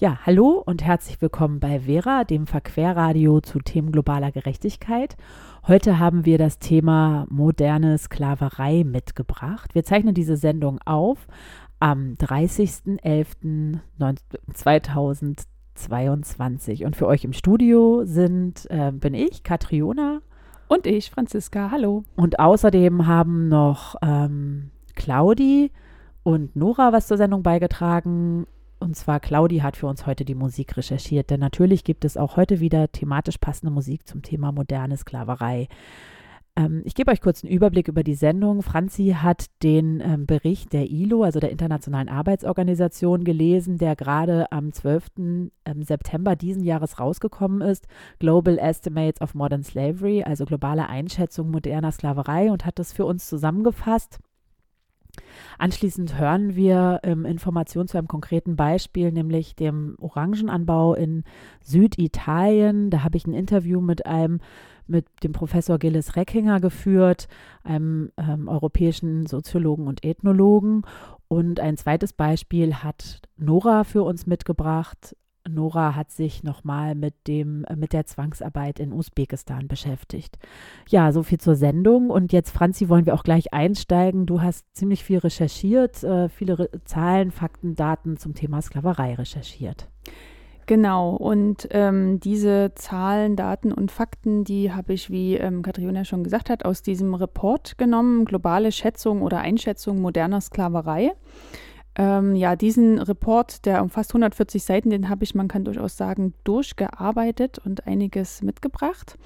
Ja, hallo und herzlich willkommen bei Vera, dem Verquerradio zu Themen globaler Gerechtigkeit. Heute haben wir das Thema moderne Sklaverei mitgebracht. Wir zeichnen diese Sendung auf am 30.11.2022 und für euch im Studio sind äh, bin ich Katriona und ich Franziska. Hallo. Und außerdem haben noch ähm, Claudi und Nora was zur Sendung beigetragen. Und zwar Claudi hat für uns heute die Musik recherchiert, denn natürlich gibt es auch heute wieder thematisch passende Musik zum Thema moderne Sklaverei. Ähm, ich gebe euch kurz einen Überblick über die Sendung. Franzi hat den ähm, Bericht der ILO, also der Internationalen Arbeitsorganisation, gelesen, der gerade am 12. Ähm, September diesen Jahres rausgekommen ist. Global Estimates of Modern Slavery, also globale Einschätzung moderner Sklaverei und hat das für uns zusammengefasst. Anschließend hören wir ähm, Informationen zu einem konkreten Beispiel, nämlich dem Orangenanbau in Süditalien. Da habe ich ein Interview mit einem mit dem Professor Gilles Reckinger geführt, einem ähm, europäischen Soziologen und Ethnologen. Und ein zweites Beispiel hat Nora für uns mitgebracht. Nora hat sich nochmal mit dem äh, mit der Zwangsarbeit in Usbekistan beschäftigt. Ja, so viel zur Sendung. Und jetzt, Franzi, wollen wir auch gleich einsteigen. Du hast ziemlich viel recherchiert, äh, viele Re Zahlen, Fakten, Daten zum Thema Sklaverei recherchiert. Genau, und ähm, diese Zahlen, Daten und Fakten, die habe ich, wie ähm, Katriona schon gesagt hat, aus diesem Report genommen, globale Schätzung oder Einschätzung moderner Sklaverei. Ähm, ja, diesen Report, der umfasst 140 Seiten, den habe ich, man kann durchaus sagen, durchgearbeitet und einiges mitgebracht.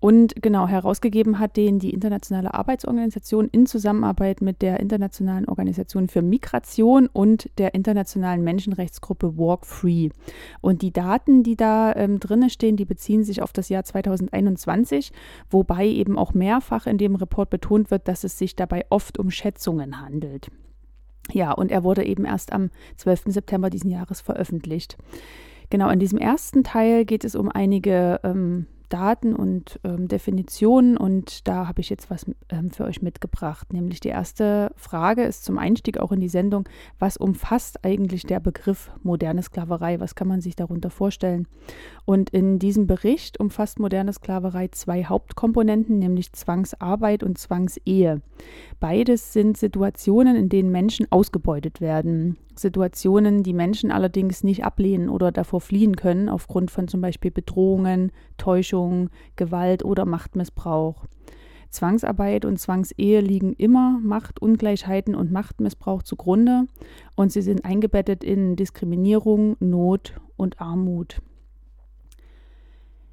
Und genau herausgegeben hat den die Internationale Arbeitsorganisation in Zusammenarbeit mit der Internationalen Organisation für Migration und der internationalen Menschenrechtsgruppe Walk Free. Und die Daten, die da ähm, drinne stehen, die beziehen sich auf das Jahr 2021, wobei eben auch mehrfach in dem Report betont wird, dass es sich dabei oft um Schätzungen handelt. Ja, und er wurde eben erst am 12. September diesen Jahres veröffentlicht. Genau, in diesem ersten Teil geht es um einige ähm, Daten und ähm, Definitionen und da habe ich jetzt was ähm, für euch mitgebracht. Nämlich die erste Frage ist zum Einstieg auch in die Sendung, was umfasst eigentlich der Begriff moderne Sklaverei? Was kann man sich darunter vorstellen? Und in diesem Bericht umfasst moderne Sklaverei zwei Hauptkomponenten, nämlich Zwangsarbeit und Zwangsehe. Beides sind Situationen, in denen Menschen ausgebeutet werden. Situationen, die Menschen allerdings nicht ablehnen oder davor fliehen können, aufgrund von zum Beispiel Bedrohungen, Täuschung, Gewalt oder Machtmissbrauch. Zwangsarbeit und Zwangsehe liegen immer Machtungleichheiten und Machtmissbrauch zugrunde und sie sind eingebettet in Diskriminierung, Not und Armut.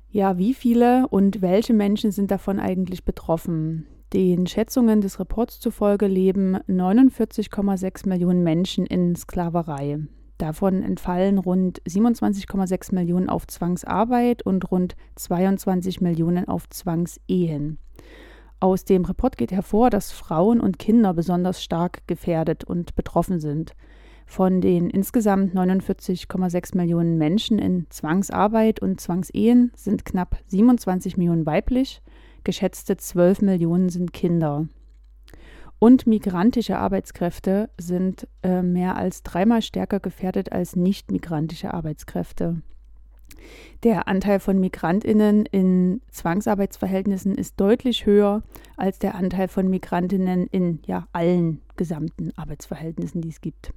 Ja, wie viele und welche Menschen sind davon eigentlich betroffen? Den Schätzungen des Reports zufolge leben 49,6 Millionen Menschen in Sklaverei. Davon entfallen rund 27,6 Millionen auf Zwangsarbeit und rund 22 Millionen auf Zwangsehen. Aus dem Report geht hervor, dass Frauen und Kinder besonders stark gefährdet und betroffen sind. Von den insgesamt 49,6 Millionen Menschen in Zwangsarbeit und Zwangsehen sind knapp 27 Millionen weiblich, geschätzte 12 Millionen sind Kinder. Und migrantische Arbeitskräfte sind äh, mehr als dreimal stärker gefährdet als nicht migrantische Arbeitskräfte. Der Anteil von Migrantinnen in Zwangsarbeitsverhältnissen ist deutlich höher als der Anteil von Migrantinnen in ja, allen gesamten Arbeitsverhältnissen, die es gibt.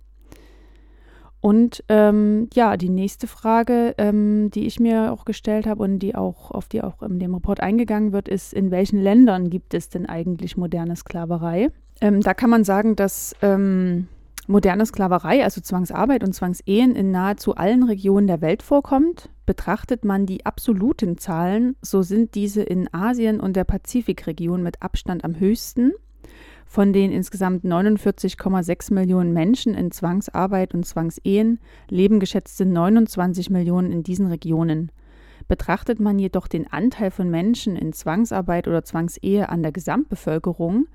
Und ähm, ja, die nächste Frage, ähm, die ich mir auch gestellt habe und die auch, auf die auch in dem Report eingegangen wird, ist, in welchen Ländern gibt es denn eigentlich moderne Sklaverei? Ähm, da kann man sagen, dass ähm, moderne Sklaverei, also Zwangsarbeit und Zwangsehen in nahezu allen Regionen der Welt vorkommt. Betrachtet man die absoluten Zahlen, so sind diese in Asien und der Pazifikregion mit Abstand am höchsten. Von den insgesamt 49,6 Millionen Menschen in Zwangsarbeit und Zwangsehen leben geschätzte 29 Millionen in diesen Regionen. Betrachtet man jedoch den Anteil von Menschen in Zwangsarbeit oder Zwangsehe an der Gesamtbevölkerung,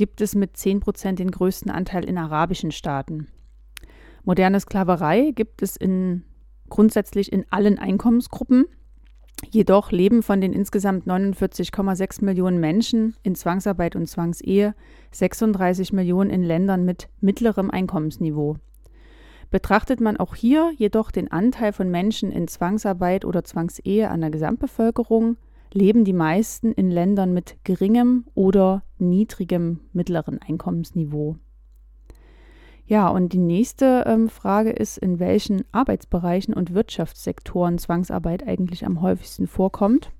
gibt es mit 10 Prozent den größten Anteil in arabischen Staaten. Moderne Sklaverei gibt es in, grundsätzlich in allen Einkommensgruppen, Jedoch leben von den insgesamt 49,6 Millionen Menschen in Zwangsarbeit und Zwangsehe 36 Millionen in Ländern mit mittlerem Einkommensniveau. Betrachtet man auch hier jedoch den Anteil von Menschen in Zwangsarbeit oder Zwangsehe an der Gesamtbevölkerung, leben die meisten in Ländern mit geringem oder niedrigem mittleren Einkommensniveau. Ja, und die nächste ähm, Frage ist, in welchen Arbeitsbereichen und Wirtschaftssektoren Zwangsarbeit eigentlich am häufigsten vorkommt.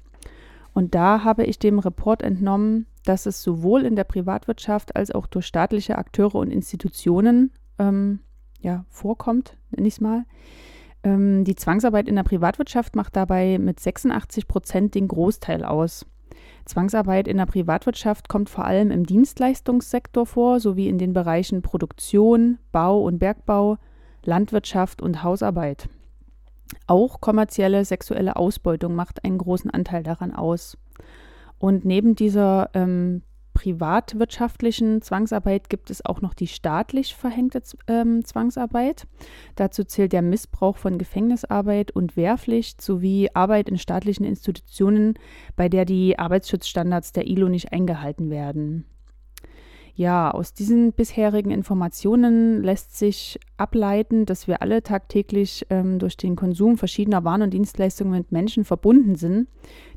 Und da habe ich dem Report entnommen, dass es sowohl in der Privatwirtschaft als auch durch staatliche Akteure und Institutionen ähm, ja, vorkommt, nenne ich es mal. Ähm, die Zwangsarbeit in der Privatwirtschaft macht dabei mit 86 Prozent den Großteil aus. Zwangsarbeit in der Privatwirtschaft kommt vor allem im Dienstleistungssektor vor, sowie in den Bereichen Produktion, Bau und Bergbau, Landwirtschaft und Hausarbeit. Auch kommerzielle sexuelle Ausbeutung macht einen großen Anteil daran aus. Und neben dieser ähm, privatwirtschaftlichen Zwangsarbeit gibt es auch noch die staatlich verhängte ähm, Zwangsarbeit. Dazu zählt der Missbrauch von Gefängnisarbeit und Wehrpflicht sowie Arbeit in staatlichen Institutionen, bei der die Arbeitsschutzstandards der ILO nicht eingehalten werden. Ja, aus diesen bisherigen Informationen lässt sich ableiten, dass wir alle tagtäglich ähm, durch den Konsum verschiedener Waren und Dienstleistungen mit Menschen verbunden sind,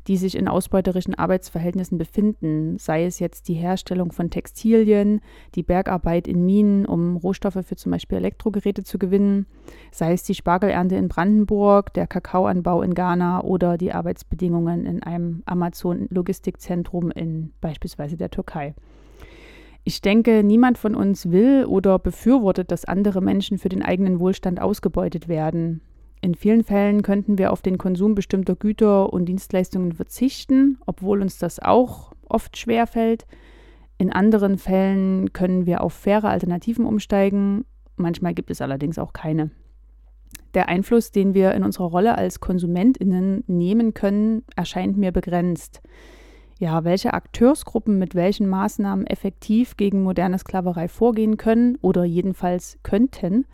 die sich in ausbeuterischen Arbeitsverhältnissen befinden, sei es jetzt die Herstellung von Textilien, die Bergarbeit in Minen, um Rohstoffe für zum Beispiel Elektrogeräte zu gewinnen, sei es die Spargelernte in Brandenburg, der Kakaoanbau in Ghana oder die Arbeitsbedingungen in einem Amazon-Logistikzentrum in beispielsweise der Türkei. Ich denke, niemand von uns will oder befürwortet, dass andere Menschen für den eigenen Wohlstand ausgebeutet werden. In vielen Fällen könnten wir auf den Konsum bestimmter Güter und Dienstleistungen verzichten, obwohl uns das auch oft schwerfällt. In anderen Fällen können wir auf faire Alternativen umsteigen. Manchmal gibt es allerdings auch keine. Der Einfluss, den wir in unserer Rolle als Konsumentinnen nehmen können, erscheint mir begrenzt ja, welche Akteursgruppen mit welchen Maßnahmen effektiv gegen moderne Sklaverei vorgehen können oder jedenfalls könnten.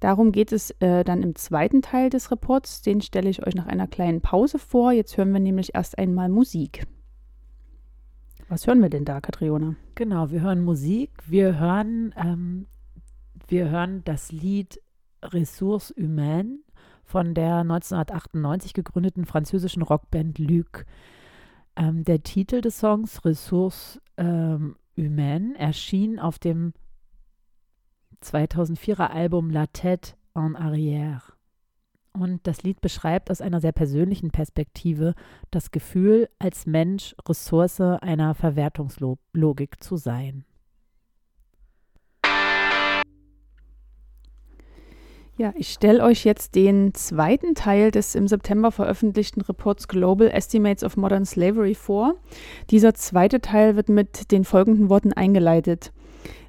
Darum geht es äh, dann im zweiten Teil des Reports. Den stelle ich euch nach einer kleinen Pause vor. Jetzt hören wir nämlich erst einmal Musik. Was hören wir denn da, Katriona? Genau, wir hören Musik. Wir hören, ähm, wir hören das Lied Ressources Humaines von der 1998 gegründeten französischen Rockband Luc. Ähm, der Titel des Songs, Ressources ähm, Humaines, erschien auf dem 2004er Album La Tête en Arrière. Und das Lied beschreibt aus einer sehr persönlichen Perspektive das Gefühl, als Mensch Ressource einer Verwertungslogik zu sein. Ja, ich stelle euch jetzt den zweiten Teil des im September veröffentlichten Reports Global Estimates of Modern Slavery vor. Dieser zweite Teil wird mit den folgenden Worten eingeleitet.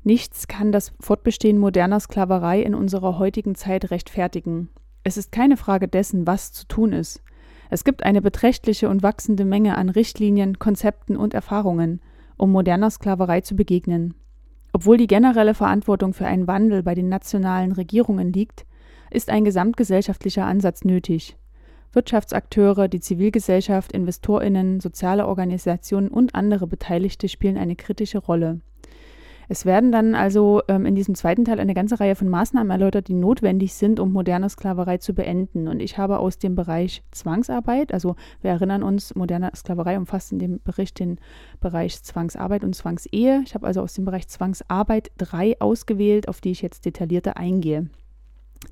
Nichts kann das Fortbestehen moderner Sklaverei in unserer heutigen Zeit rechtfertigen. Es ist keine Frage dessen, was zu tun ist. Es gibt eine beträchtliche und wachsende Menge an Richtlinien, Konzepten und Erfahrungen, um moderner Sklaverei zu begegnen. Obwohl die generelle Verantwortung für einen Wandel bei den nationalen Regierungen liegt, ist ein gesamtgesellschaftlicher Ansatz nötig. Wirtschaftsakteure, die Zivilgesellschaft, Investorinnen, soziale Organisationen und andere Beteiligte spielen eine kritische Rolle. Es werden dann also ähm, in diesem zweiten Teil eine ganze Reihe von Maßnahmen erläutert, die notwendig sind, um moderne Sklaverei zu beenden. Und ich habe aus dem Bereich Zwangsarbeit, also wir erinnern uns, moderne Sklaverei umfasst in dem Bericht den Bereich Zwangsarbeit und Zwangsehe. Ich habe also aus dem Bereich Zwangsarbeit drei ausgewählt, auf die ich jetzt detaillierter eingehe.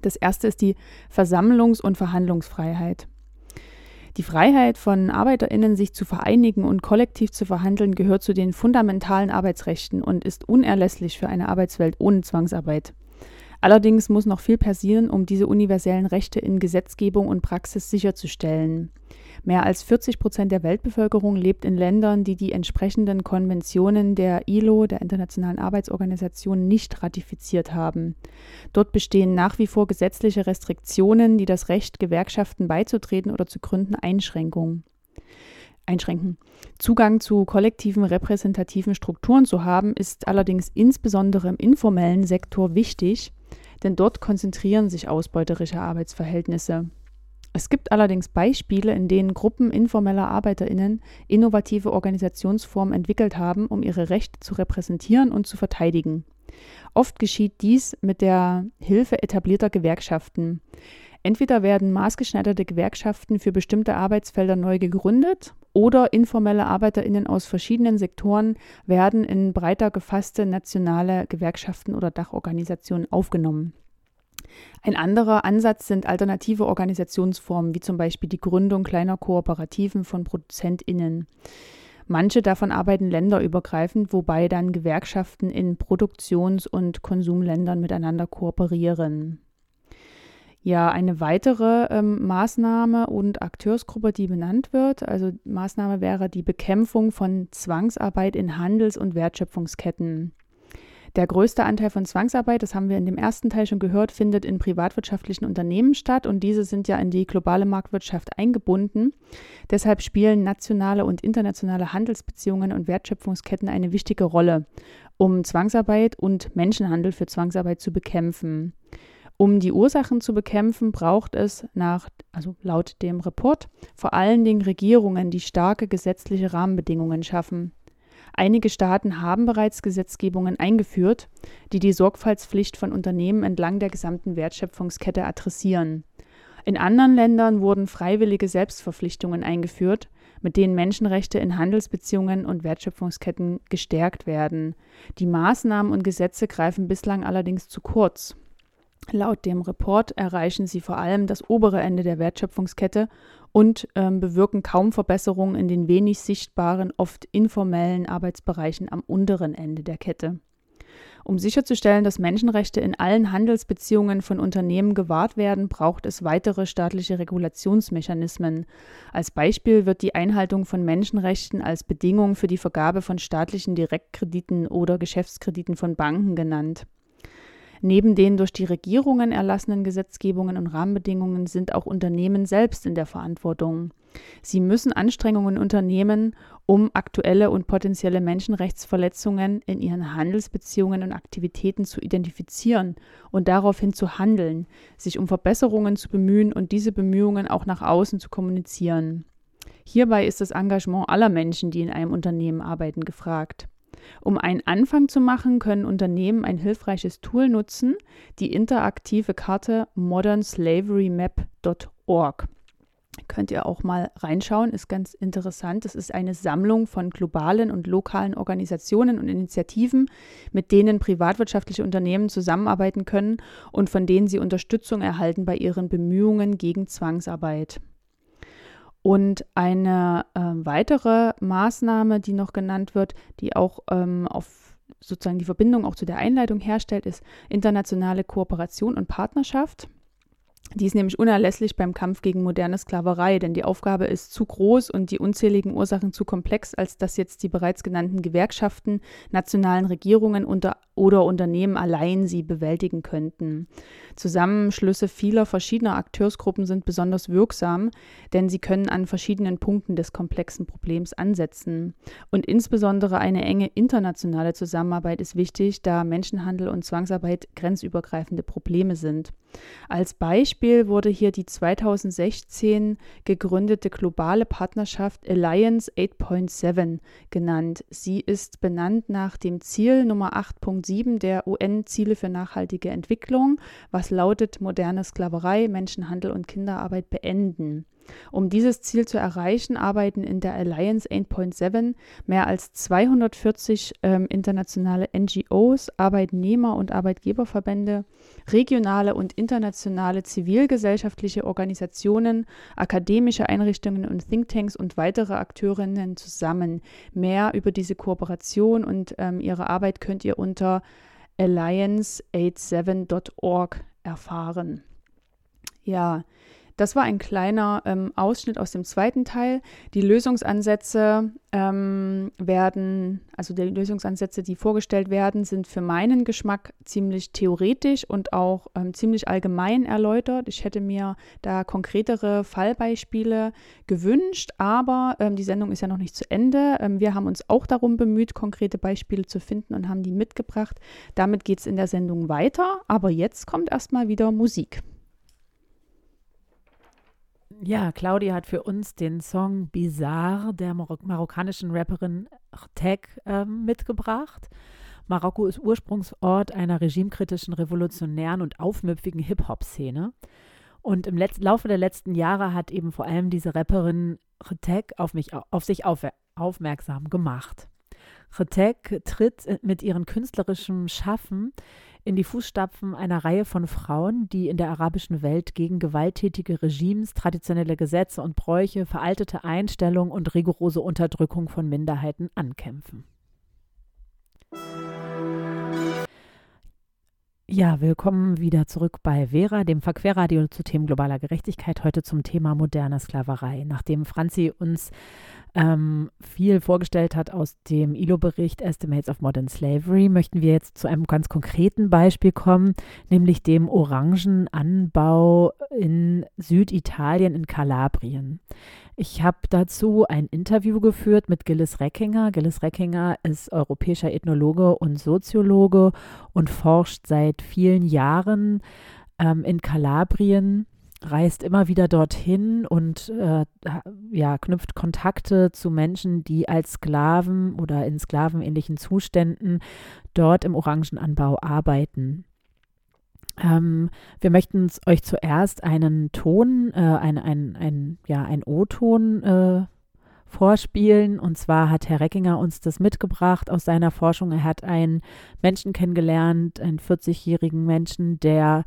Das erste ist die Versammlungs- und Verhandlungsfreiheit. Die Freiheit von Arbeiterinnen, sich zu vereinigen und kollektiv zu verhandeln, gehört zu den fundamentalen Arbeitsrechten und ist unerlässlich für eine Arbeitswelt ohne Zwangsarbeit. Allerdings muss noch viel passieren, um diese universellen Rechte in Gesetzgebung und Praxis sicherzustellen. Mehr als 40 Prozent der Weltbevölkerung lebt in Ländern, die die entsprechenden Konventionen der ILO, der Internationalen Arbeitsorganisation, nicht ratifiziert haben. Dort bestehen nach wie vor gesetzliche Restriktionen, die das Recht, Gewerkschaften beizutreten oder zu gründen, Einschränkungen einschränken. Zugang zu kollektiven repräsentativen Strukturen zu haben, ist allerdings insbesondere im informellen Sektor wichtig, denn dort konzentrieren sich ausbeuterische Arbeitsverhältnisse. Es gibt allerdings Beispiele, in denen Gruppen informeller Arbeiterinnen innovative Organisationsformen entwickelt haben, um ihre Rechte zu repräsentieren und zu verteidigen. Oft geschieht dies mit der Hilfe etablierter Gewerkschaften. Entweder werden maßgeschneiderte Gewerkschaften für bestimmte Arbeitsfelder neu gegründet oder informelle Arbeiterinnen aus verschiedenen Sektoren werden in breiter gefasste nationale Gewerkschaften oder Dachorganisationen aufgenommen. Ein anderer Ansatz sind alternative Organisationsformen, wie zum Beispiel die Gründung kleiner Kooperativen von ProduzentInnen. Manche davon arbeiten länderübergreifend, wobei dann Gewerkschaften in Produktions- und Konsumländern miteinander kooperieren. Ja, eine weitere ähm, Maßnahme und Akteursgruppe, die benannt wird, also Maßnahme wäre die Bekämpfung von Zwangsarbeit in Handels- und Wertschöpfungsketten. Der größte Anteil von Zwangsarbeit, das haben wir in dem ersten Teil schon gehört, findet in privatwirtschaftlichen Unternehmen statt und diese sind ja in die globale Marktwirtschaft eingebunden. Deshalb spielen nationale und internationale Handelsbeziehungen und Wertschöpfungsketten eine wichtige Rolle, um Zwangsarbeit und Menschenhandel für Zwangsarbeit zu bekämpfen. Um die Ursachen zu bekämpfen, braucht es nach, also laut dem Report, vor allen Dingen Regierungen, die starke gesetzliche Rahmenbedingungen schaffen. Einige Staaten haben bereits Gesetzgebungen eingeführt, die die Sorgfaltspflicht von Unternehmen entlang der gesamten Wertschöpfungskette adressieren. In anderen Ländern wurden freiwillige Selbstverpflichtungen eingeführt, mit denen Menschenrechte in Handelsbeziehungen und Wertschöpfungsketten gestärkt werden. Die Maßnahmen und Gesetze greifen bislang allerdings zu kurz. Laut dem Report erreichen sie vor allem das obere Ende der Wertschöpfungskette und ähm, bewirken kaum Verbesserungen in den wenig sichtbaren, oft informellen Arbeitsbereichen am unteren Ende der Kette. Um sicherzustellen, dass Menschenrechte in allen Handelsbeziehungen von Unternehmen gewahrt werden, braucht es weitere staatliche Regulationsmechanismen. Als Beispiel wird die Einhaltung von Menschenrechten als Bedingung für die Vergabe von staatlichen Direktkrediten oder Geschäftskrediten von Banken genannt. Neben den durch die Regierungen erlassenen Gesetzgebungen und Rahmenbedingungen sind auch Unternehmen selbst in der Verantwortung. Sie müssen Anstrengungen unternehmen, um aktuelle und potenzielle Menschenrechtsverletzungen in ihren Handelsbeziehungen und Aktivitäten zu identifizieren und daraufhin zu handeln, sich um Verbesserungen zu bemühen und diese Bemühungen auch nach außen zu kommunizieren. Hierbei ist das Engagement aller Menschen, die in einem Unternehmen arbeiten, gefragt. Um einen Anfang zu machen, können Unternehmen ein hilfreiches Tool nutzen, die interaktive Karte modernslaverymap.org. Könnt ihr auch mal reinschauen, ist ganz interessant. Es ist eine Sammlung von globalen und lokalen Organisationen und Initiativen, mit denen privatwirtschaftliche Unternehmen zusammenarbeiten können und von denen sie Unterstützung erhalten bei ihren Bemühungen gegen Zwangsarbeit. Und eine äh, weitere Maßnahme, die noch genannt wird, die auch ähm, auf sozusagen die Verbindung auch zu der Einleitung herstellt, ist internationale Kooperation und Partnerschaft. Die ist nämlich unerlässlich beim Kampf gegen moderne Sklaverei, denn die Aufgabe ist zu groß und die unzähligen Ursachen zu komplex, als dass jetzt die bereits genannten Gewerkschaften, nationalen Regierungen unter, oder Unternehmen allein sie bewältigen könnten. Zusammenschlüsse vieler verschiedener Akteursgruppen sind besonders wirksam, denn sie können an verschiedenen Punkten des komplexen Problems ansetzen. Und insbesondere eine enge internationale Zusammenarbeit ist wichtig, da Menschenhandel und Zwangsarbeit grenzübergreifende Probleme sind. Als Beispiel wurde hier die 2016 gegründete globale Partnerschaft Alliance 8.7 genannt. Sie ist benannt nach dem Ziel Nummer 8.7 der UN-Ziele für nachhaltige Entwicklung, was lautet moderne Sklaverei, Menschenhandel und Kinderarbeit beenden. Um dieses Ziel zu erreichen, arbeiten in der Alliance 8.7 mehr als 240 ähm, internationale NGOs, Arbeitnehmer- und Arbeitgeberverbände, regionale und internationale zivilgesellschaftliche Organisationen, akademische Einrichtungen und Thinktanks und weitere Akteurinnen zusammen. Mehr über diese Kooperation und ähm, ihre Arbeit könnt ihr unter alliance87.org erfahren. Ja, das war ein kleiner ähm, Ausschnitt aus dem zweiten Teil. Die Lösungsansätze ähm, werden, also die Lösungsansätze, die vorgestellt werden, sind für meinen Geschmack ziemlich theoretisch und auch ähm, ziemlich allgemein erläutert. Ich hätte mir da konkretere Fallbeispiele gewünscht, aber ähm, die Sendung ist ja noch nicht zu Ende. Ähm, wir haben uns auch darum bemüht, konkrete Beispiele zu finden und haben die mitgebracht. Damit geht es in der Sendung weiter, aber jetzt kommt erstmal wieder Musik. Ja, Claudia hat für uns den Song Bizarre der Marok marokkanischen Rapperin Tech äh, mitgebracht. Marokko ist Ursprungsort einer regimekritischen, revolutionären und aufmüpfigen Hip-Hop-Szene. Und im Letz Laufe der letzten Jahre hat eben vor allem diese Rapperin Retek auf, auf sich auf aufmerksam gemacht. Retek tritt mit ihrem künstlerischen Schaffen in die Fußstapfen einer Reihe von Frauen, die in der arabischen Welt gegen gewalttätige Regimes, traditionelle Gesetze und Bräuche, veraltete Einstellungen und rigorose Unterdrückung von Minderheiten ankämpfen. Ja, willkommen wieder zurück bei Vera, dem Verquerradio zu Themen globaler Gerechtigkeit, heute zum Thema moderne Sklaverei. Nachdem Franzi uns ähm, viel vorgestellt hat aus dem ILO-Bericht Estimates of Modern Slavery, möchten wir jetzt zu einem ganz konkreten Beispiel kommen, nämlich dem Orangenanbau in Süditalien in Kalabrien. Ich habe dazu ein Interview geführt mit Gilles Reckinger. Gilles Reckinger ist europäischer Ethnologe und Soziologe und forscht seit vielen Jahren ähm, in Kalabrien reist immer wieder dorthin und äh, ja, knüpft Kontakte zu Menschen, die als Sklaven oder in sklavenähnlichen Zuständen dort im Orangenanbau arbeiten. Ähm, wir möchten euch zuerst einen Ton, äh, ein, ein, ein, ja, ein O-Ton äh, vorspielen. Und zwar hat Herr Reckinger uns das mitgebracht aus seiner Forschung. Er hat einen Menschen kennengelernt, einen 40-jährigen Menschen, der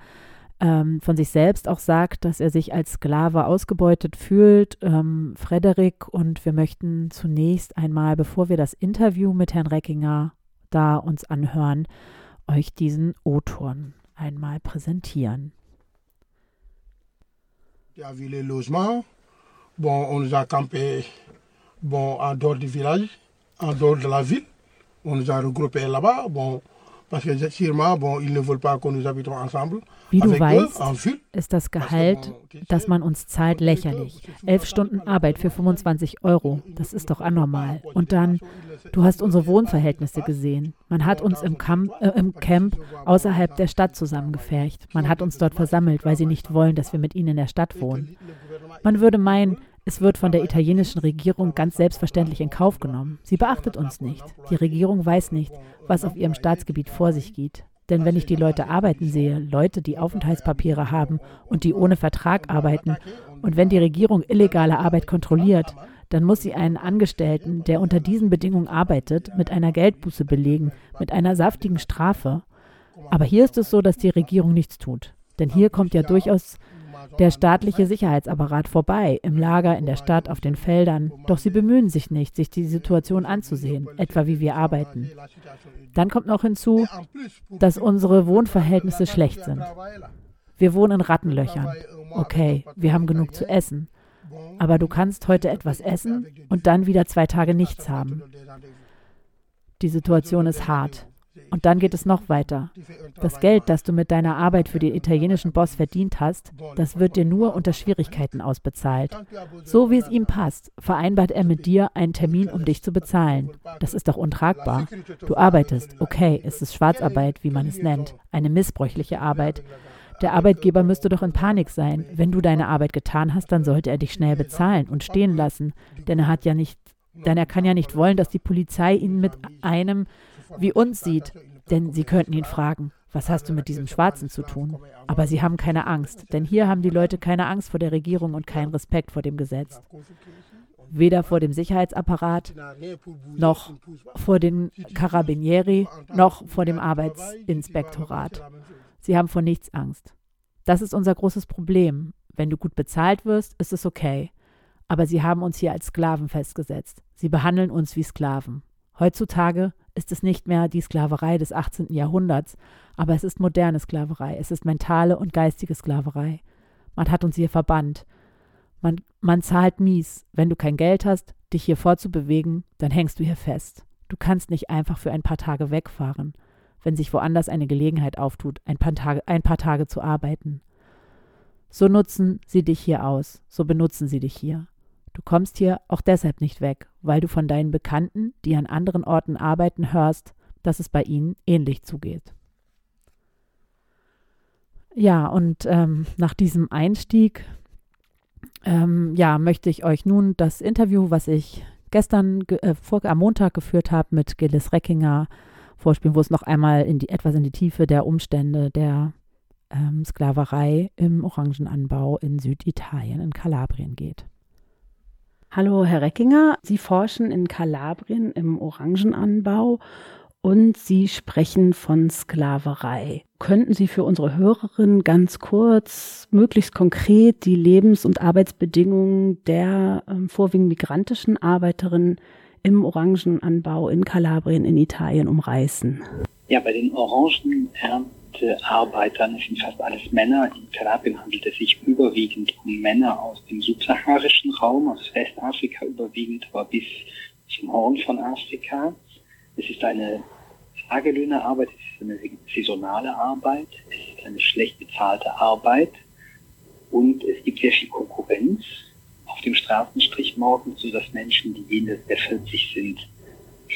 ähm, von sich selbst auch sagt, dass er sich als Sklave ausgebeutet fühlt, ähm, Frederik. Und wir möchten zunächst einmal, bevor wir das Interview mit Herrn Reckinger da uns anhören, euch diesen O-Ton einmal präsentieren. Ja, wie le logement. Bon, on nous a campé bon, en dehors du village, en dehors de la ville. On nous a regroupés là-bas. Bon, parce que sûrement, bon, ils ne veulent pas que nous habitons ensemble. Wie du weißt, ist das Gehalt, das man uns zahlt, lächerlich. Elf Stunden Arbeit für 25 Euro, das ist doch anormal. Und dann, du hast unsere Wohnverhältnisse gesehen. Man hat uns im Camp, äh, im Camp außerhalb der Stadt zusammengefercht. Man hat uns dort versammelt, weil sie nicht wollen, dass wir mit ihnen in der Stadt wohnen. Man würde meinen, es wird von der italienischen Regierung ganz selbstverständlich in Kauf genommen. Sie beachtet uns nicht. Die Regierung weiß nicht, was auf ihrem Staatsgebiet vor sich geht. Denn wenn ich die Leute arbeiten sehe, Leute, die Aufenthaltspapiere haben und die ohne Vertrag arbeiten, und wenn die Regierung illegale Arbeit kontrolliert, dann muss sie einen Angestellten, der unter diesen Bedingungen arbeitet, mit einer Geldbuße belegen, mit einer saftigen Strafe. Aber hier ist es so, dass die Regierung nichts tut. Denn hier kommt ja durchaus der staatliche Sicherheitsapparat vorbei, im Lager, in der Stadt, auf den Feldern. Doch sie bemühen sich nicht, sich die Situation anzusehen, etwa wie wir arbeiten. Dann kommt noch hinzu, dass unsere Wohnverhältnisse schlecht sind. Wir wohnen in Rattenlöchern. Okay, wir haben genug zu essen. Aber du kannst heute etwas essen und dann wieder zwei Tage nichts haben. Die Situation ist hart. Und dann geht es noch weiter. Das Geld, das du mit deiner Arbeit für den italienischen Boss verdient hast, das wird dir nur unter Schwierigkeiten ausbezahlt. So wie es ihm passt, vereinbart er mit dir einen Termin, um dich zu bezahlen. Das ist doch untragbar. Du arbeitest, okay, es ist Schwarzarbeit, wie man es nennt, eine missbräuchliche Arbeit. Der Arbeitgeber müsste doch in Panik sein. Wenn du deine Arbeit getan hast, dann sollte er dich schnell bezahlen und stehen lassen, denn er hat ja nicht, denn er kann ja nicht wollen, dass die Polizei ihn mit einem wie uns sieht, denn sie könnten ihn fragen, was hast du mit diesem Schwarzen zu tun? Aber sie haben keine Angst, denn hier haben die Leute keine Angst vor der Regierung und keinen Respekt vor dem Gesetz. Weder vor dem Sicherheitsapparat, noch vor den Carabinieri, noch vor dem Arbeitsinspektorat. Sie haben vor nichts Angst. Das ist unser großes Problem. Wenn du gut bezahlt wirst, ist es okay. Aber sie haben uns hier als Sklaven festgesetzt. Sie behandeln uns wie Sklaven. Heutzutage ist es nicht mehr die Sklaverei des 18. Jahrhunderts, aber es ist moderne Sklaverei, es ist mentale und geistige Sklaverei. Man hat uns hier verbannt. Man, man zahlt mies. Wenn du kein Geld hast, dich hier vorzubewegen, dann hängst du hier fest. Du kannst nicht einfach für ein paar Tage wegfahren, wenn sich woanders eine Gelegenheit auftut, ein paar Tage, ein paar Tage zu arbeiten. So nutzen sie dich hier aus, so benutzen sie dich hier. Du kommst hier auch deshalb nicht weg, weil du von deinen Bekannten, die an anderen Orten arbeiten, hörst, dass es bei ihnen ähnlich zugeht. Ja, und ähm, nach diesem Einstieg ähm, ja, möchte ich euch nun das Interview, was ich gestern äh, vor, am Montag geführt habe mit Gilles Reckinger vorspielen, wo es noch einmal in die, etwas in die Tiefe der Umstände der ähm, Sklaverei im Orangenanbau in Süditalien, in Kalabrien geht. Hallo, Herr Reckinger. Sie forschen in Kalabrien im Orangenanbau und Sie sprechen von Sklaverei. Könnten Sie für unsere Hörerinnen ganz kurz, möglichst konkret die Lebens- und Arbeitsbedingungen der ähm, vorwiegend migrantischen Arbeiterinnen im Orangenanbau in Kalabrien in Italien umreißen? Ja, bei den Orangenernten Arbeitern, es sind fast alles Männer. In Kalabrien handelt es sich überwiegend um Männer aus dem subsaharischen Raum, aus Westafrika überwiegend, aber bis zum Horn von Afrika. Es ist eine Tagelöhnerarbeit, es ist eine saisonale Arbeit, es ist eine schlecht bezahlte Arbeit und es gibt sehr viel Konkurrenz auf dem Straßenstrich morgens, sodass Menschen, die jenseits der 40 sind,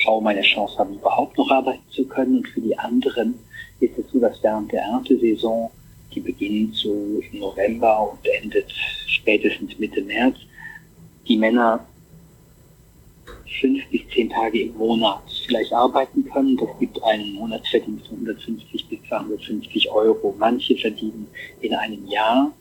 kaum eine Chance haben, überhaupt noch arbeiten zu können. Und für die anderen ist es so, dass während der Erntesaison, die beginnt so im November und endet spätestens Mitte März, die Männer fünf bis zehn Tage im Monat vielleicht arbeiten können. Das gibt einen Monatsverdienst von 150 bis 250 Euro. Manche verdienen in einem Jahr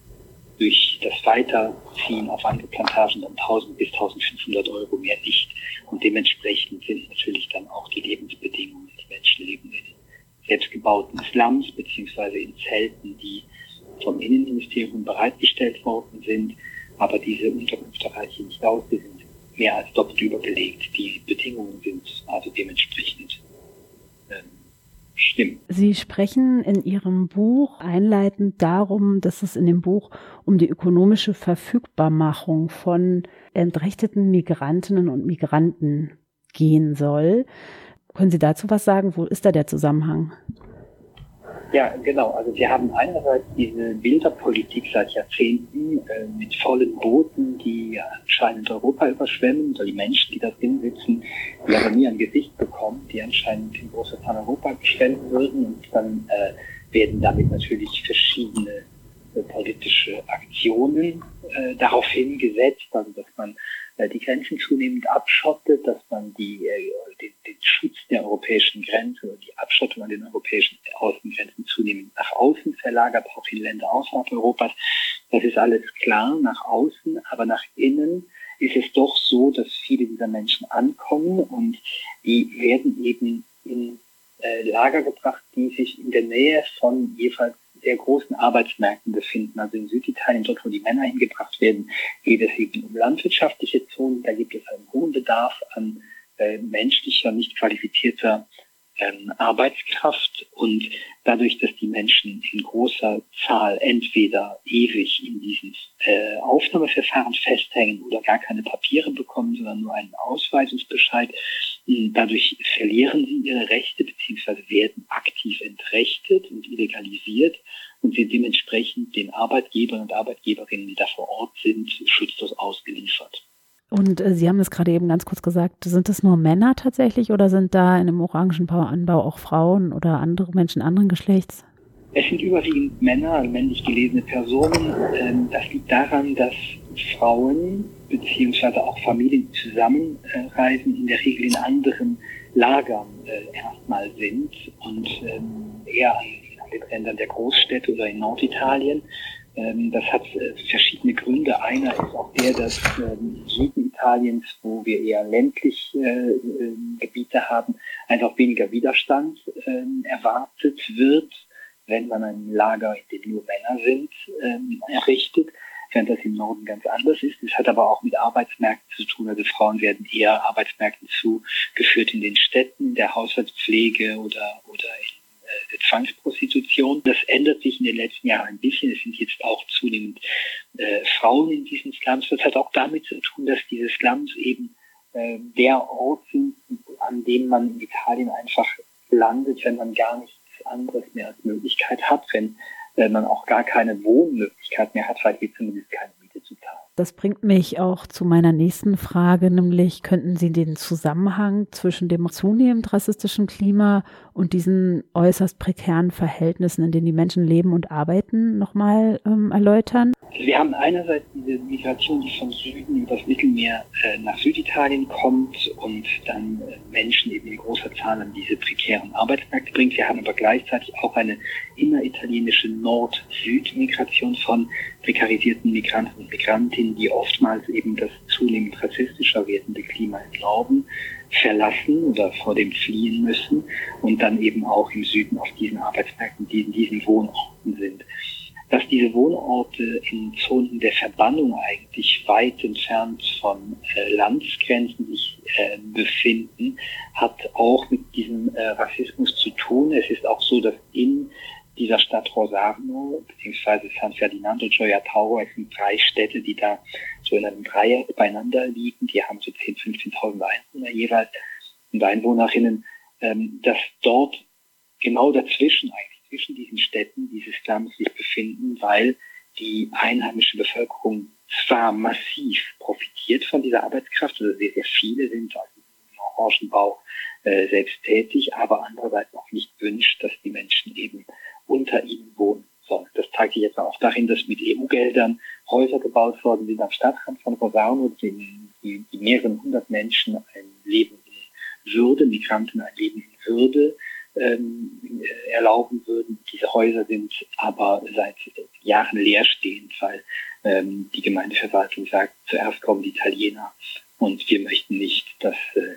durch das Weiterziehen auf andere Plantagen dann 1000 bis 1500 Euro mehr nicht. Und dementsprechend sind natürlich dann auch die Lebensbedingungen. Die Menschen leben in selbstgebauten Slums beziehungsweise in Zelten, die vom Innenministerium bereitgestellt worden sind. Aber diese Unterkünfte reichen nicht aus. Die sind mehr als doppelt überbelegt. Die Bedingungen sind also dementsprechend ähm. Sie sprechen in Ihrem Buch einleitend darum, dass es in dem Buch um die ökonomische Verfügbarmachung von entrechteten Migrantinnen und Migranten gehen soll. Können Sie dazu was sagen? Wo ist da der Zusammenhang? Ja, genau. Also wir haben einerseits diese Bilderpolitik seit Jahrzehnten äh, mit vollen Booten, die anscheinend Europa überschwemmen, oder die Menschen, die da drin sitzen, die aber nie ein Gesicht bekommen, die anscheinend in großer Zahl Europa beschwemmen würden und dann äh, werden damit natürlich verschiedene äh, politische Aktionen äh, darauf hingesetzt, also dass man die Grenzen zunehmend abschottet, dass man die, äh, den, den Schutz der europäischen Grenze oder die Abschottung an den europäischen Außengrenzen zunehmend nach außen verlagert, auch in Länder außerhalb Europas. Das ist alles klar nach außen, aber nach innen ist es doch so, dass viele dieser Menschen ankommen und die werden eben in äh, Lager gebracht, die sich in der Nähe von jeweils sehr großen Arbeitsmärkten befinden. Also in Süditalien, dort wo die Männer hingebracht werden, geht es eben um landwirtschaftliche Zonen. Da gibt es einen hohen Bedarf an äh, menschlicher, nicht qualifizierter ähm, Arbeitskraft und dadurch, dass die Menschen in großer Zahl entweder ewig in diesen äh, Aufnahmeverfahren festhängen oder gar keine Papiere bekommen, sondern nur einen Ausweisungsbescheid, dadurch verlieren sie ihre Rechte bzw. werden aktiv entrechtet und illegalisiert und sind dementsprechend den Arbeitgebern und Arbeitgeberinnen, die da vor Ort sind, schutzlos ausgeliefert. Und äh, Sie haben es gerade eben ganz kurz gesagt, sind es nur Männer tatsächlich oder sind da in dem Orangenbauanbau auch Frauen oder andere Menschen anderen Geschlechts? Es sind überwiegend Männer, männlich gelesene Personen. Ähm, das liegt daran, dass Frauen bzw. auch Familien zusammenreisen, in der Regel in anderen Lagern äh, erstmal sind und ähm, eher an den Rändern der Großstädte oder in Norditalien das hat äh, verschiedene Gründe. Einer ist auch der, dass ähm, Süden Italiens, wo wir eher ländlich äh, äh, Gebiete haben, einfach weniger Widerstand ähm, erwartet wird, wenn man ein Lager, in dem nur Männer sind, ähm, errichtet während das im Norden ganz anders ist. Das hat aber auch mit Arbeitsmärkten zu tun. Also Frauen werden eher Arbeitsmärkten zugeführt in den Städten, der Haushaltspflege oder, oder in äh, Zwangsprostitution. Das ändert sich in den letzten Jahren ein bisschen. Es sind jetzt auch zunehmend äh, Frauen in diesen Slums. Das hat auch damit zu tun, dass diese Slums eben äh, der Ort sind, an dem man in Italien einfach landet, wenn man gar nichts anderes mehr als Möglichkeit hat, wenn äh, man auch gar keine Wohnmöglichkeit mehr hat, weil hier zumindest keine. Das bringt mich auch zu meiner nächsten Frage, nämlich könnten Sie den Zusammenhang zwischen dem zunehmend rassistischen Klima und diesen äußerst prekären Verhältnissen, in denen die Menschen leben und arbeiten, nochmal ähm, erläutern? wir haben einerseits diese Migration, die von Süden übers Mittelmeer äh, nach Süditalien kommt und dann äh, Menschen eben in großer Zahl an diese prekären Arbeitsmärkte bringt. Wir haben aber gleichzeitig auch eine inneritalienische Nord-Süd-Migration von prekarisierten Migranten und Migrantinnen, die oftmals eben das zunehmend rassistischer werdende Klima entlauben, verlassen oder vor dem fliehen müssen und dann eben auch im Süden auf diesen Arbeitsmärkten, die in diesen Wohnorten sind dass diese Wohnorte in Zonen der Verbannung eigentlich weit entfernt von äh, Landsgrenzen sich äh, befinden, hat auch mit diesem äh, Rassismus zu tun. Es ist auch so, dass in dieser Stadt Rosarno beziehungsweise San Ferdinando, Gioia Tauro, es sind drei Städte, die da so in einem Dreieck beieinander liegen. Die haben so 10.000, 15.000 Einwohner jeweils und Einwohnerinnen, ähm, dass dort genau dazwischen eigentlich zwischen diesen Städten dieses Slums sich befinden, weil die einheimische Bevölkerung zwar massiv profitiert von dieser Arbeitskraft, also sehr, sehr viele sind also im Orangenbau äh, selbst tätig, aber andererseits auch nicht wünscht, dass die Menschen eben unter ihnen wohnen sollen. Das zeigt sich jetzt auch darin, dass mit EU-Geldern Häuser gebaut worden sind am Stadtrand von Rosarno, die, die, die mehreren hundert Menschen ein Leben in Würde, Migranten ein Leben in Würde ähm, erlauben würden. Diese Häuser sind aber seit Jahren leerstehend, weil ähm, die Gemeindeverwaltung sagt, zuerst kommen die Italiener und wir möchten nicht, dass äh,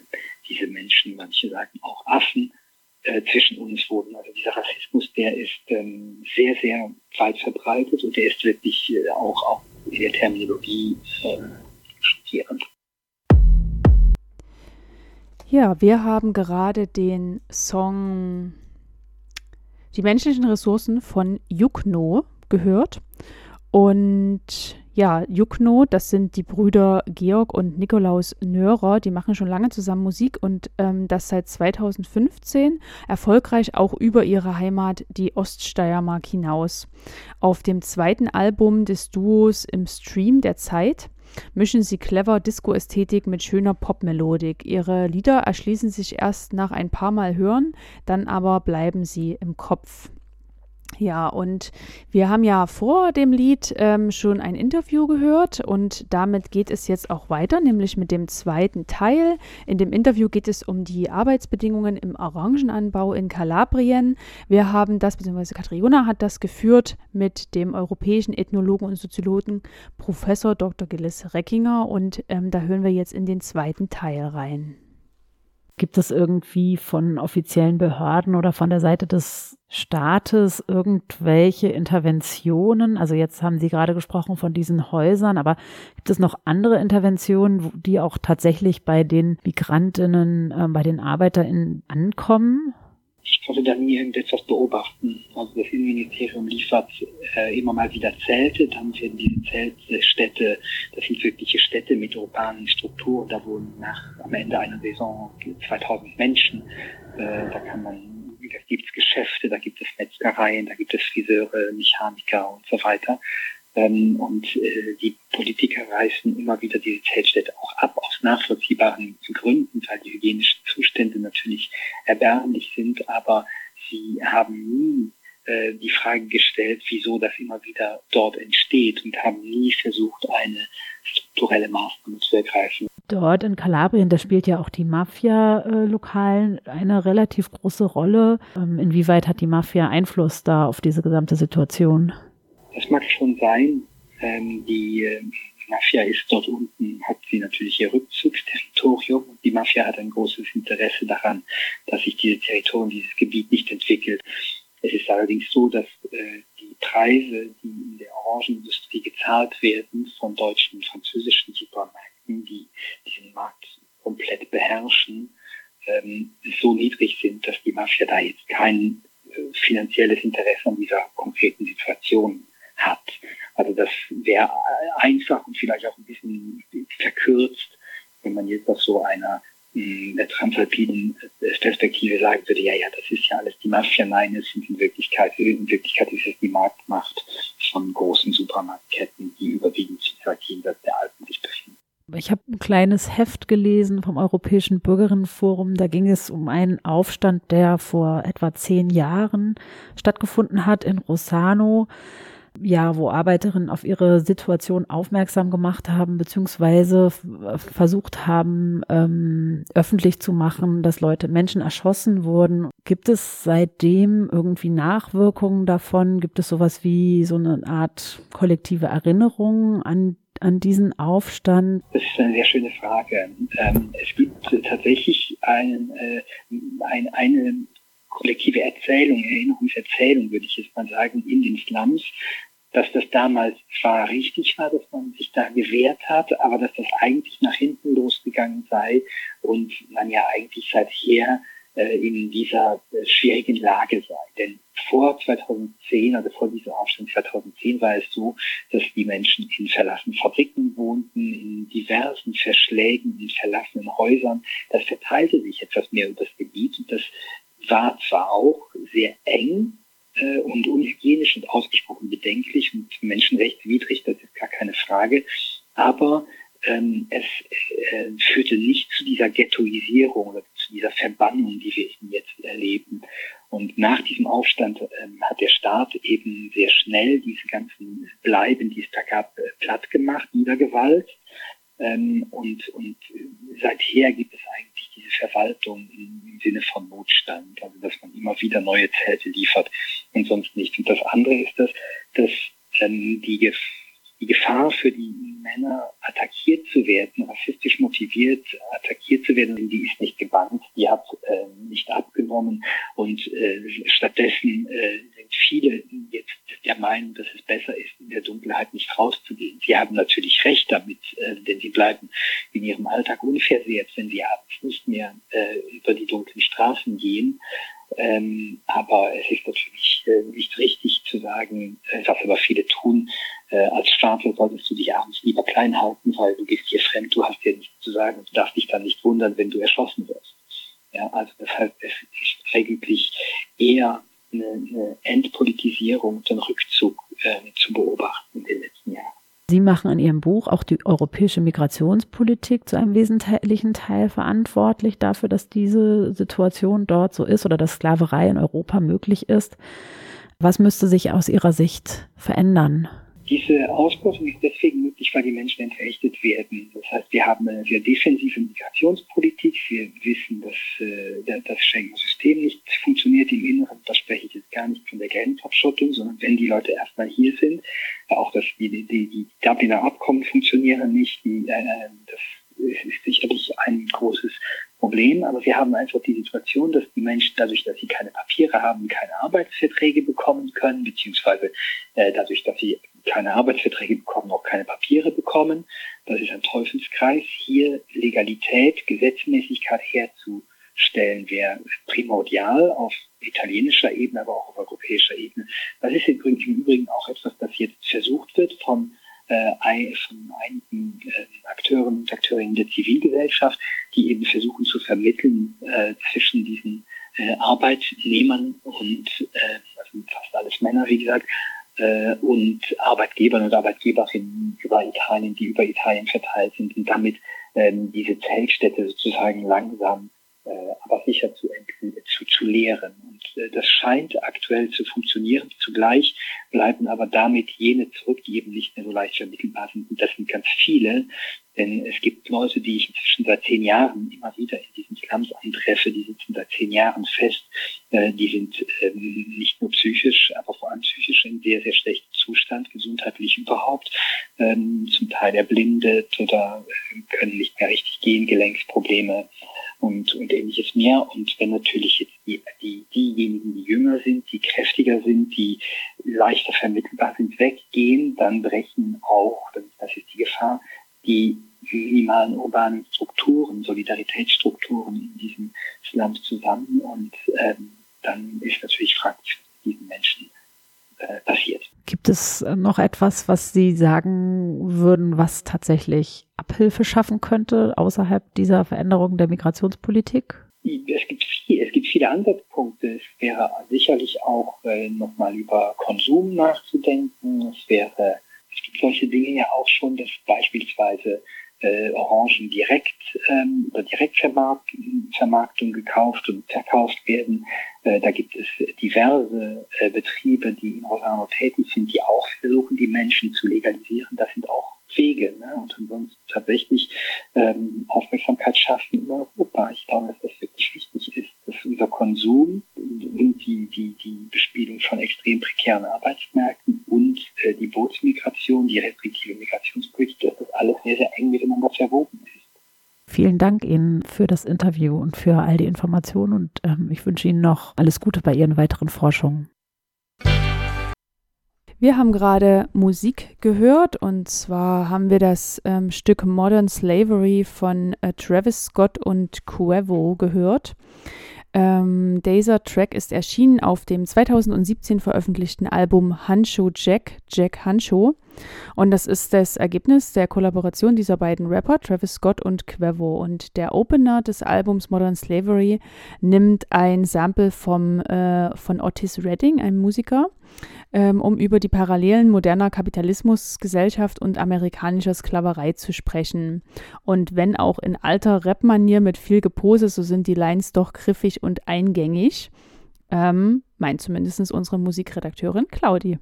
diese Menschen, manche sagen auch Affen, äh, zwischen uns wohnen. Also dieser Rassismus, der ist ähm, sehr, sehr weit verbreitet und der ist wirklich äh, auch, auch in der Terminologie äh, schockierend. Ja, wir haben gerade den Song Die menschlichen Ressourcen von Jukno gehört. Und ja, Jukno, das sind die Brüder Georg und Nikolaus Nörer, die machen schon lange zusammen Musik und ähm, das seit 2015 erfolgreich auch über ihre Heimat, die Oststeiermark, hinaus. Auf dem zweiten Album des Duos im Stream der Zeit mischen sie clever Disco-Ästhetik mit schöner Pop-Melodik. Ihre Lieder erschließen sich erst nach ein paar Mal hören, dann aber bleiben sie im Kopf. Ja, und wir haben ja vor dem Lied ähm, schon ein Interview gehört und damit geht es jetzt auch weiter, nämlich mit dem zweiten Teil. In dem Interview geht es um die Arbeitsbedingungen im Orangenanbau in Kalabrien. Wir haben das, beziehungsweise Katriona hat das geführt mit dem europäischen Ethnologen und Soziologen Professor Dr. Gilles Reckinger und ähm, da hören wir jetzt in den zweiten Teil rein. Gibt es irgendwie von offiziellen Behörden oder von der Seite des Staates irgendwelche Interventionen? Also jetzt haben Sie gerade gesprochen von diesen Häusern, aber gibt es noch andere Interventionen, die auch tatsächlich bei den Migrantinnen, äh, bei den ArbeiterInnen ankommen? Ich konnte da nie irgendetwas beobachten. Also das Innenministerium liefert äh, immer mal wieder Zelte, dann werden diese Zeltstädte, das sind wirkliche Städte mit urbanen Strukturen, da wohnen nach am Ende einer Saison 2000 Menschen. Äh, da kann man, da gibt es Geschäfte, da gibt es Metzgereien, da gibt es Friseure, Mechaniker und so weiter. Ähm, und äh, die Politiker reißen immer wieder diese Zeltstädte auch ab, aus nachvollziehbaren Gründen, weil die hygienischen Zustände natürlich erbärmlich sind, aber sie haben nie äh, die Frage gestellt, wieso das immer wieder dort entsteht und haben nie versucht, eine strukturelle Maßnahme zu ergreifen. Dort in Kalabrien, da spielt ja auch die Mafia äh, lokal eine relativ große Rolle. Ähm, inwieweit hat die Mafia Einfluss da auf diese gesamte Situation? Das mag schon sein. Ähm, die äh, Mafia ist dort unten, hat sie natürlich ihr Rückzugsterritorium. Die Mafia hat ein großes Interesse daran, dass sich dieses Territorium, dieses Gebiet nicht entwickelt. Es ist allerdings so, dass äh, die Preise, die in der Orangenindustrie gezahlt werden von deutschen und französischen Supermärkten, die diesen Markt komplett beherrschen, ähm, so niedrig sind, dass die Mafia da jetzt kein äh, finanzielles Interesse an dieser konkreten Situation hat. Also das wäre einfach und vielleicht auch ein bisschen verkürzt, wenn man jetzt auf so einer hm, der transalpinen äh, Perspektive sagen würde, ja, ja, das ist ja alles die Mafia. Nein, es sind in Wirklichkeit, in Wirklichkeit ist es die Marktmacht von großen Supermarktketten, die überwiegend jenseits der Alpen sich befinden. Ich habe ein kleines Heft gelesen vom Europäischen Bürgerinnenforum. Da ging es um einen Aufstand, der vor etwa zehn Jahren stattgefunden hat in Rossano ja, wo Arbeiterinnen auf ihre Situation aufmerksam gemacht haben, beziehungsweise versucht haben, ähm, öffentlich zu machen, dass Leute, Menschen erschossen wurden. Gibt es seitdem irgendwie Nachwirkungen davon? Gibt es sowas wie so eine Art kollektive Erinnerung an an diesen Aufstand? Das ist eine sehr schöne Frage. Ähm, es gibt tatsächlich ein, äh, ein, eine kollektive Erzählung, Erinnerungserzählung, würde ich jetzt mal sagen, in den Slums, dass das damals zwar richtig war, dass man sich da gewehrt hat, aber dass das eigentlich nach hinten losgegangen sei und man ja eigentlich seither äh, in dieser äh, schwierigen Lage sei. Denn vor 2010, also vor diesem Aufstand 2010 war es so, dass die Menschen in verlassenen Fabriken wohnten, in diversen Verschlägen, in verlassenen Häusern. Das verteilte sich etwas mehr über das Gebiet und das war zwar auch sehr eng, äh, und unhygienisch und ausgesprochen bedenklich und menschenrechtswidrig, das ist gar keine Frage. Aber ähm, es äh, führte nicht zu dieser Ghettoisierung oder zu dieser Verbannung, die wir jetzt erleben. Und nach diesem Aufstand ähm, hat der Staat eben sehr schnell diese ganzen Bleiben, die es da gab, äh, platt gemacht, Niedergewalt. Ähm, und, und seither gibt es eigentlich diese Verwaltung im, Sinne von Notstand, also dass man immer wieder neue Zelte liefert und sonst nichts. Und das andere ist das, dass ähm, die die Gefahr für die Männer, attackiert zu werden, rassistisch motiviert, attackiert zu werden, die ist nicht gebannt, die hat äh, nicht abgenommen und äh, stattdessen äh, sind viele jetzt der Meinung, dass es besser ist, in der Dunkelheit nicht rauszugehen. Sie haben natürlich recht damit, äh, denn sie bleiben in ihrem Alltag unversehrt, wenn sie abends nicht mehr äh, über die dunklen Straßen gehen. Ähm, aber es ist natürlich äh, nicht richtig zu sagen, äh, was aber viele tun, äh, als Staatler solltest du dich abends lieber klein halten, weil du bist hier fremd, du hast dir nichts zu sagen und du darfst dich dann nicht wundern, wenn du erschossen wirst. Ja, also heißt, es ist eigentlich eher eine, eine Entpolitisierung einen Rückzug äh, zu beobachten in den letzten Jahren. Sie machen in Ihrem Buch auch die europäische Migrationspolitik zu einem wesentlichen Teil verantwortlich dafür, dass diese Situation dort so ist oder dass Sklaverei in Europa möglich ist. Was müsste sich aus Ihrer Sicht verändern? Diese Ausbeutung ist deswegen möglich, weil die Menschen entrechtet werden. Das heißt, wir haben eine sehr defensive Migrationspolitik. Wir wissen, dass äh, das Schengen-System nicht funktioniert im Inneren. Da spreche ich jetzt gar nicht von der Grenzabschottung, sondern wenn die Leute erstmal hier sind, auch dass die, die, die Dubliner Abkommen funktionieren nicht. Die, äh, das ist sicherlich ein großes Problem, aber wir haben einfach die Situation, dass die Menschen dadurch, dass sie keine Papiere haben, keine Arbeitsverträge bekommen können, beziehungsweise äh, dadurch, dass sie keine Arbeitsverträge bekommen, auch keine Papiere bekommen. Das ist ein Teufelskreis. Hier Legalität, Gesetzmäßigkeit herzustellen wäre primordial auf italienischer Ebene, aber auch auf europäischer Ebene. Das ist im Übrigen auch etwas, das jetzt versucht wird von äh, von einigen äh, Akteuren und Akteurinnen der Zivilgesellschaft, die eben versuchen zu vermitteln äh, zwischen diesen äh, Arbeitnehmern und äh, also fast alles Männer, wie gesagt, äh, und Arbeitgebern und Arbeitgeberinnen über Italien, die über Italien verteilt sind und damit ähm, diese Zeltstädte sozusagen langsam äh, aber sicher zu, zu, zu lehren. Und äh, das scheint aktuell zu funktionieren. Zugleich bleiben aber damit jene zurück, die eben nicht mehr so leicht vermittelbar sind. Und das sind ganz viele, denn es gibt Leute, die ich inzwischen seit zehn Jahren immer wieder in diesen Slums antreffe, die sitzen seit zehn Jahren fest. Äh, die sind ähm, nicht nur psychisch, aber vor allem psychisch in sehr, sehr schlechtem Zustand, gesundheitlich überhaupt, ähm, zum Teil erblindet oder äh, können nicht mehr richtig gehen, Gelenksprobleme und, und ähnliches mehr. Und wenn natürlich jetzt die, die, diejenigen, die jünger sind, die kräftiger sind, die leichter vermittelbar sind, weggehen, dann brechen auch, das ist die Gefahr, die minimalen urbanen Strukturen, Solidaritätsstrukturen in diesen Slums zusammen. Und ähm, dann ist natürlich fraglich, diesen Menschen äh, passiert. Gibt es äh, noch etwas, was Sie sagen würden, was tatsächlich Abhilfe schaffen könnte außerhalb dieser Veränderung der Migrationspolitik? Es gibt, viel, es gibt viele Ansatzpunkte. Es wäre sicherlich auch äh, nochmal über Konsum nachzudenken. Es wäre, es gibt solche Dinge ja auch schon, dass beispielsweise äh, Orangen direkt ähm, oder Direktvermarktung gekauft und verkauft werden. Äh, da gibt es diverse äh, Betriebe, die in Rosano tätig sind, die auch versuchen, die Menschen zu legalisieren. Das sind auch Wege ne? und ansonsten tatsächlich ähm, Aufmerksamkeit schaffen in Europa. Ich glaube, dass das wirklich wichtig ist, dass unser Konsum und die, die, die Bespielung von extrem prekären Arbeitsmärkten und äh, die Bootsmigration, die restriktive Migrationspolitik, dass das alles sehr, sehr eng miteinander verwoben ist. Vielen Dank Ihnen für das Interview und für all die Informationen und ähm, ich wünsche Ihnen noch alles Gute bei Ihren weiteren Forschungen. Wir haben gerade Musik gehört und zwar haben wir das ähm, Stück Modern Slavery von äh, Travis Scott und Cuevo gehört. Ähm, dieser Track ist erschienen auf dem 2017 veröffentlichten Album Hancho Jack, Jack Hancho. Und das ist das Ergebnis der Kollaboration dieser beiden Rapper, Travis Scott und Quevo. Und der Opener des Albums Modern Slavery nimmt ein Sample vom, äh, von Otis Redding, einem Musiker, ähm, um über die Parallelen moderner Kapitalismusgesellschaft und amerikanischer Sklaverei zu sprechen. Und wenn auch in alter Rap-Manier mit viel Gepose, so sind die Lines doch griffig und eingängig. Ähm, meint zumindest unsere Musikredakteurin Claudi.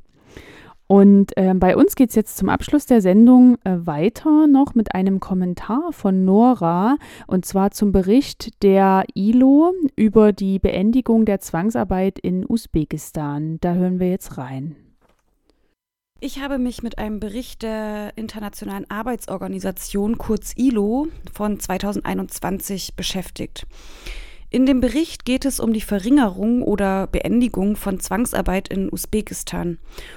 Und äh, bei uns geht es jetzt zum Abschluss der Sendung äh, weiter noch mit einem Kommentar von Nora und zwar zum Bericht der ILO über die Beendigung der Zwangsarbeit in Usbekistan. Da hören wir jetzt rein. Ich habe mich mit einem Bericht der Internationalen Arbeitsorganisation, kurz ILO, von 2021 beschäftigt. In dem Bericht geht es um die Verringerung oder Beendigung von Zwangsarbeit in Usbekistan.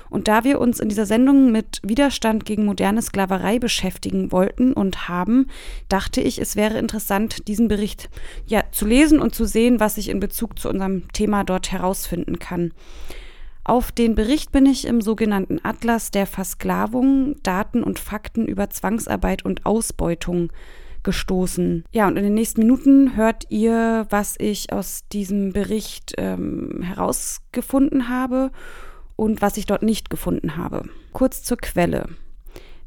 Und da wir uns in dieser Sendung mit Widerstand gegen moderne Sklaverei beschäftigen wollten und haben, dachte ich, es wäre interessant, diesen Bericht ja zu lesen und zu sehen, was ich in Bezug zu unserem Thema dort herausfinden kann. Auf den Bericht bin ich im sogenannten Atlas der Versklavung, Daten und Fakten über Zwangsarbeit und Ausbeutung gestoßen. Ja, und in den nächsten Minuten hört ihr, was ich aus diesem Bericht ähm, herausgefunden habe und was ich dort nicht gefunden habe. Kurz zur Quelle.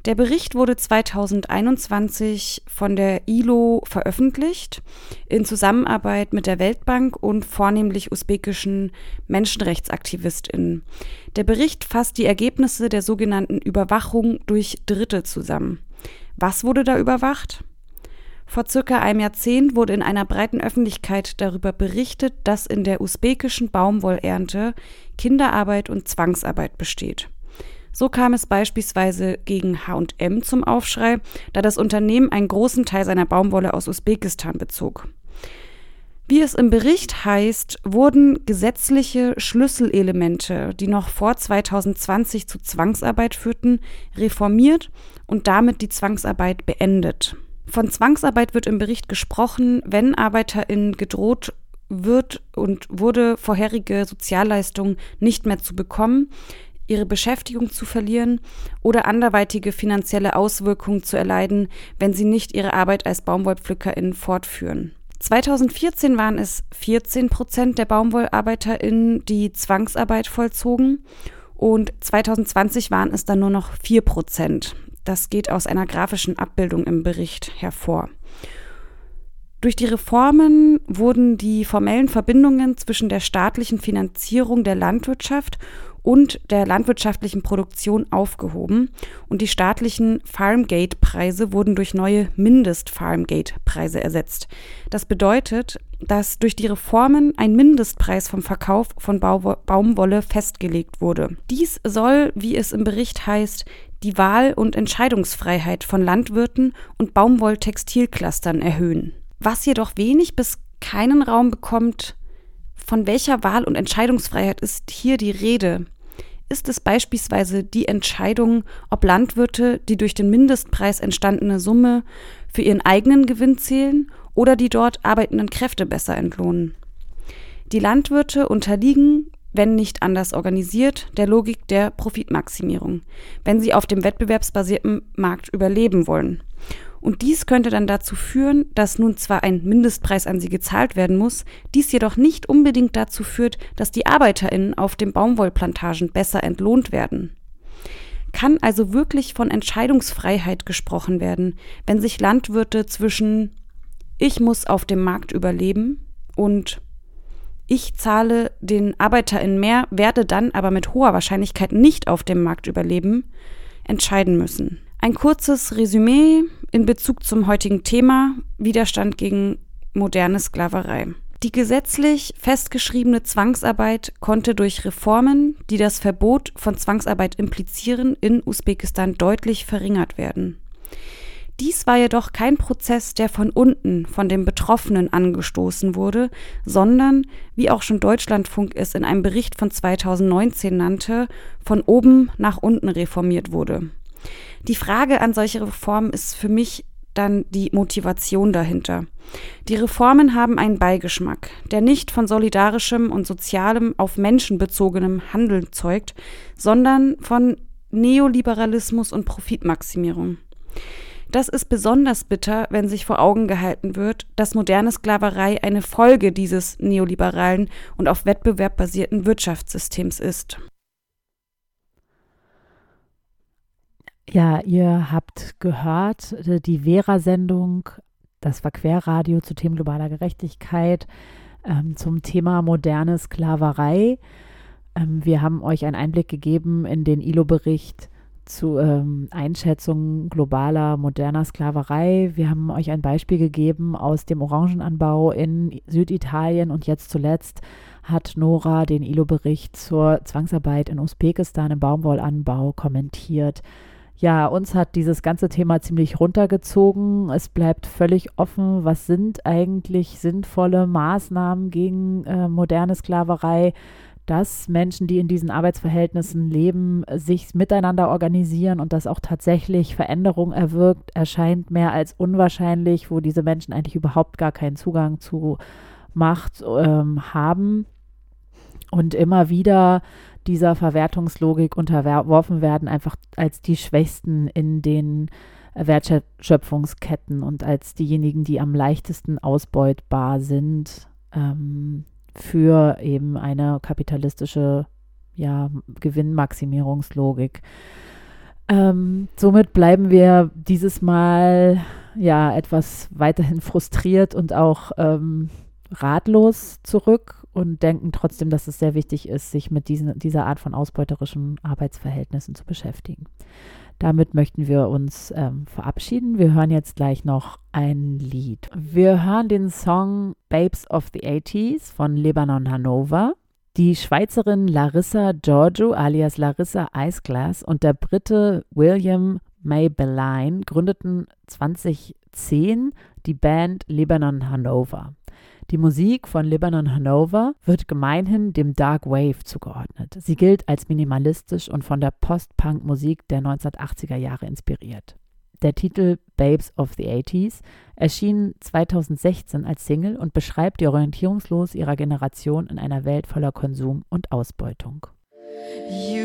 Der Bericht wurde 2021 von der ILO veröffentlicht in Zusammenarbeit mit der Weltbank und vornehmlich usbekischen Menschenrechtsaktivistinnen. Der Bericht fasst die Ergebnisse der sogenannten Überwachung durch Dritte zusammen. Was wurde da überwacht? Vor circa einem Jahrzehnt wurde in einer breiten Öffentlichkeit darüber berichtet, dass in der usbekischen Baumwollernte Kinderarbeit und Zwangsarbeit besteht. So kam es beispielsweise gegen HM zum Aufschrei, da das Unternehmen einen großen Teil seiner Baumwolle aus Usbekistan bezog. Wie es im Bericht heißt, wurden gesetzliche Schlüsselelemente, die noch vor 2020 zu Zwangsarbeit führten, reformiert und damit die Zwangsarbeit beendet. Von Zwangsarbeit wird im Bericht gesprochen, wenn ArbeiterInnen gedroht wird und wurde, vorherige Sozialleistungen nicht mehr zu bekommen, ihre Beschäftigung zu verlieren oder anderweitige finanzielle Auswirkungen zu erleiden, wenn sie nicht ihre Arbeit als BaumwollpflückerInnen fortführen. 2014 waren es 14 Prozent der BaumwollarbeiterInnen, die Zwangsarbeit vollzogen und 2020 waren es dann nur noch 4 Prozent. Das geht aus einer grafischen Abbildung im Bericht hervor. Durch die Reformen wurden die formellen Verbindungen zwischen der staatlichen Finanzierung der Landwirtschaft und der landwirtschaftlichen Produktion aufgehoben und die staatlichen Farmgate-Preise wurden durch neue Mindest-Farmgate-Preise ersetzt. Das bedeutet, dass durch die Reformen ein Mindestpreis vom Verkauf von Baumwolle festgelegt wurde. Dies soll, wie es im Bericht heißt, die Wahl- und Entscheidungsfreiheit von Landwirten und Baumwolltextilclustern erhöhen. Was jedoch wenig bis keinen Raum bekommt, von welcher Wahl- und Entscheidungsfreiheit ist hier die Rede? Ist es beispielsweise die Entscheidung, ob Landwirte die durch den Mindestpreis entstandene Summe für ihren eigenen Gewinn zählen oder die dort arbeitenden Kräfte besser entlohnen? Die Landwirte unterliegen wenn nicht anders organisiert, der Logik der Profitmaximierung, wenn sie auf dem wettbewerbsbasierten Markt überleben wollen. Und dies könnte dann dazu führen, dass nun zwar ein Mindestpreis an sie gezahlt werden muss, dies jedoch nicht unbedingt dazu führt, dass die ArbeiterInnen auf den Baumwollplantagen besser entlohnt werden. Kann also wirklich von Entscheidungsfreiheit gesprochen werden, wenn sich Landwirte zwischen ich muss auf dem Markt überleben und ich zahle den ArbeiterInnen mehr, werde dann aber mit hoher Wahrscheinlichkeit nicht auf dem Markt überleben, entscheiden müssen. Ein kurzes Resümee in Bezug zum heutigen Thema Widerstand gegen moderne Sklaverei. Die gesetzlich festgeschriebene Zwangsarbeit konnte durch Reformen, die das Verbot von Zwangsarbeit implizieren, in Usbekistan deutlich verringert werden. Dies war jedoch kein Prozess, der von unten, von den Betroffenen angestoßen wurde, sondern, wie auch schon Deutschlandfunk es in einem Bericht von 2019 nannte, von oben nach unten reformiert wurde. Die Frage an solche Reformen ist für mich dann die Motivation dahinter. Die Reformen haben einen Beigeschmack, der nicht von solidarischem und sozialem auf Menschen bezogenem Handeln zeugt, sondern von Neoliberalismus und Profitmaximierung. Das ist besonders bitter, wenn sich vor Augen gehalten wird, dass moderne Sklaverei eine Folge dieses neoliberalen und auf Wettbewerb basierten Wirtschaftssystems ist. Ja, ihr habt gehört, äh, die Vera-Sendung, das war Querradio zu Themen globaler Gerechtigkeit, ähm, zum Thema moderne Sklaverei. Ähm, wir haben euch einen Einblick gegeben in den ILO-Bericht zu ähm, Einschätzung globaler moderner Sklaverei. Wir haben euch ein Beispiel gegeben aus dem Orangenanbau in Süditalien und jetzt zuletzt hat Nora den ILO-Bericht zur Zwangsarbeit in Usbekistan im Baumwollanbau kommentiert. Ja, uns hat dieses ganze Thema ziemlich runtergezogen. Es bleibt völlig offen, was sind eigentlich sinnvolle Maßnahmen gegen äh, moderne Sklaverei dass Menschen, die in diesen Arbeitsverhältnissen leben, sich miteinander organisieren und das auch tatsächlich Veränderung erwirkt, erscheint mehr als unwahrscheinlich, wo diese Menschen eigentlich überhaupt gar keinen Zugang zu Macht ähm, haben und immer wieder dieser Verwertungslogik unterworfen werden, einfach als die Schwächsten in den Wertschöpfungsketten und als diejenigen, die am leichtesten ausbeutbar sind. Ähm, für eben eine kapitalistische ja, Gewinnmaximierungslogik. Ähm, somit bleiben wir dieses Mal ja etwas weiterhin frustriert und auch ähm, ratlos zurück und denken trotzdem, dass es sehr wichtig ist, sich mit diesen, dieser Art von ausbeuterischen Arbeitsverhältnissen zu beschäftigen. Damit möchten wir uns ähm, verabschieden. Wir hören jetzt gleich noch ein Lied. Wir hören den Song Babes of the 80s von Lebanon Hanover. Die Schweizerin Larissa Giorgio alias Larissa Iceglass und der Brite William Maybelline gründeten 2010 die Band Lebanon Hanover. Die Musik von Lebanon Hanover wird gemeinhin dem Dark Wave zugeordnet. Sie gilt als minimalistisch und von der Post-Punk-Musik der 1980er Jahre inspiriert. Der Titel Babes of the 80s erschien 2016 als Single und beschreibt die Orientierungslos ihrer Generation in einer Welt voller Konsum und Ausbeutung. You